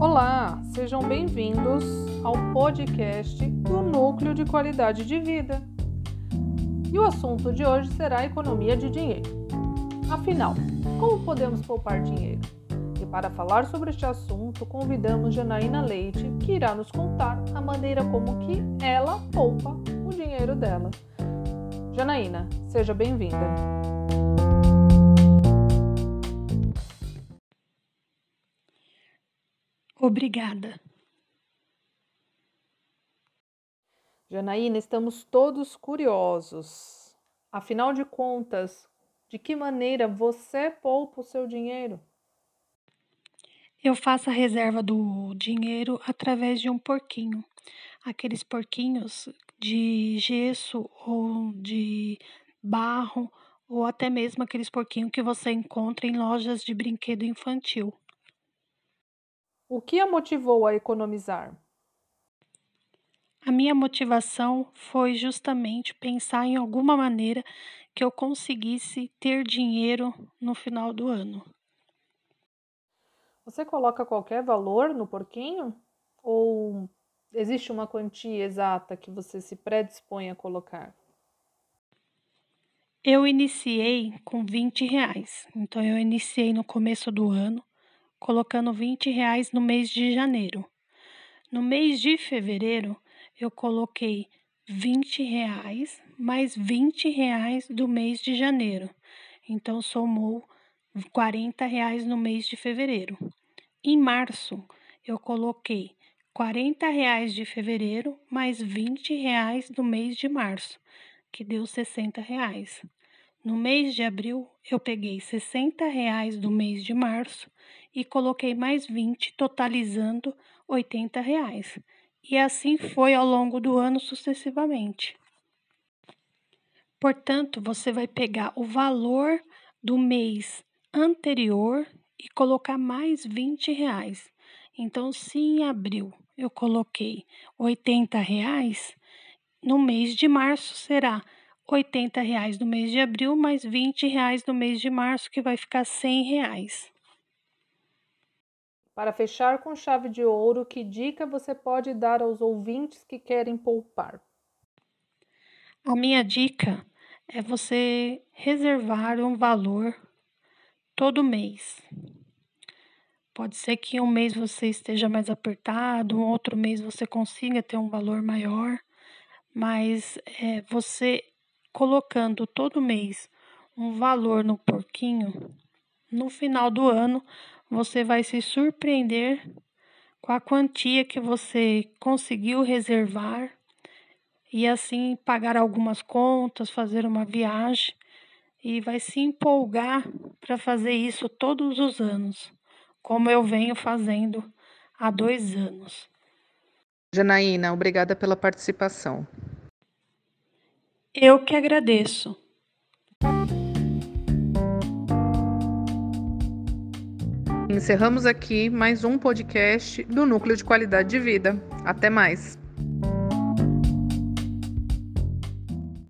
Olá, sejam bem-vindos ao podcast do Núcleo de Qualidade de Vida. E o assunto de hoje será economia de dinheiro. Afinal, como podemos poupar dinheiro? E para falar sobre este assunto, convidamos Janaína Leite, que irá nos contar a maneira como que ela poupa o dinheiro dela. Janaína, seja bem-vinda. Obrigada. Janaína, estamos todos curiosos. Afinal de contas, de que maneira você poupa o seu dinheiro? Eu faço a reserva do dinheiro através de um porquinho. Aqueles porquinhos de gesso ou de barro, ou até mesmo aqueles porquinhos que você encontra em lojas de brinquedo infantil. O que a motivou a economizar? A minha motivação foi justamente pensar em alguma maneira que eu conseguisse ter dinheiro no final do ano. Você coloca qualquer valor no porquinho? Ou existe uma quantia exata que você se predispõe a colocar? Eu iniciei com 20 reais. Então, eu iniciei no começo do ano colocando 20 reais no mês de janeiro. No mês de fevereiro, eu coloquei 20 reais mais 20 reais do mês de janeiro. Então, somou 40 reais no mês de fevereiro. Em março, eu coloquei 40 reais de fevereiro mais 20 reais do mês de março, que deu 60 reais. No mês de abril, eu peguei 60 reais do mês de março e coloquei mais 20, totalizando 80 reais. E assim foi ao longo do ano sucessivamente. Portanto, você vai pegar o valor do mês anterior e colocar mais 20 reais. Então, se em abril eu coloquei 80 reais, no mês de março será 80 reais no mês de abril, mais 20 reais no mês de março, que vai ficar 100 reais. Para fechar com chave de ouro, que dica você pode dar aos ouvintes que querem poupar? A minha dica é você reservar um valor todo mês. Pode ser que um mês você esteja mais apertado, um outro mês você consiga ter um valor maior, mas é, você colocando todo mês um valor no porquinho, no final do ano você vai se surpreender com a quantia que você conseguiu reservar e assim pagar algumas contas, fazer uma viagem e vai se empolgar para fazer isso todos os anos, como eu venho fazendo há dois anos. Janaína, obrigada pela participação. Eu que agradeço. Encerramos aqui mais um podcast do Núcleo de Qualidade de Vida. Até mais!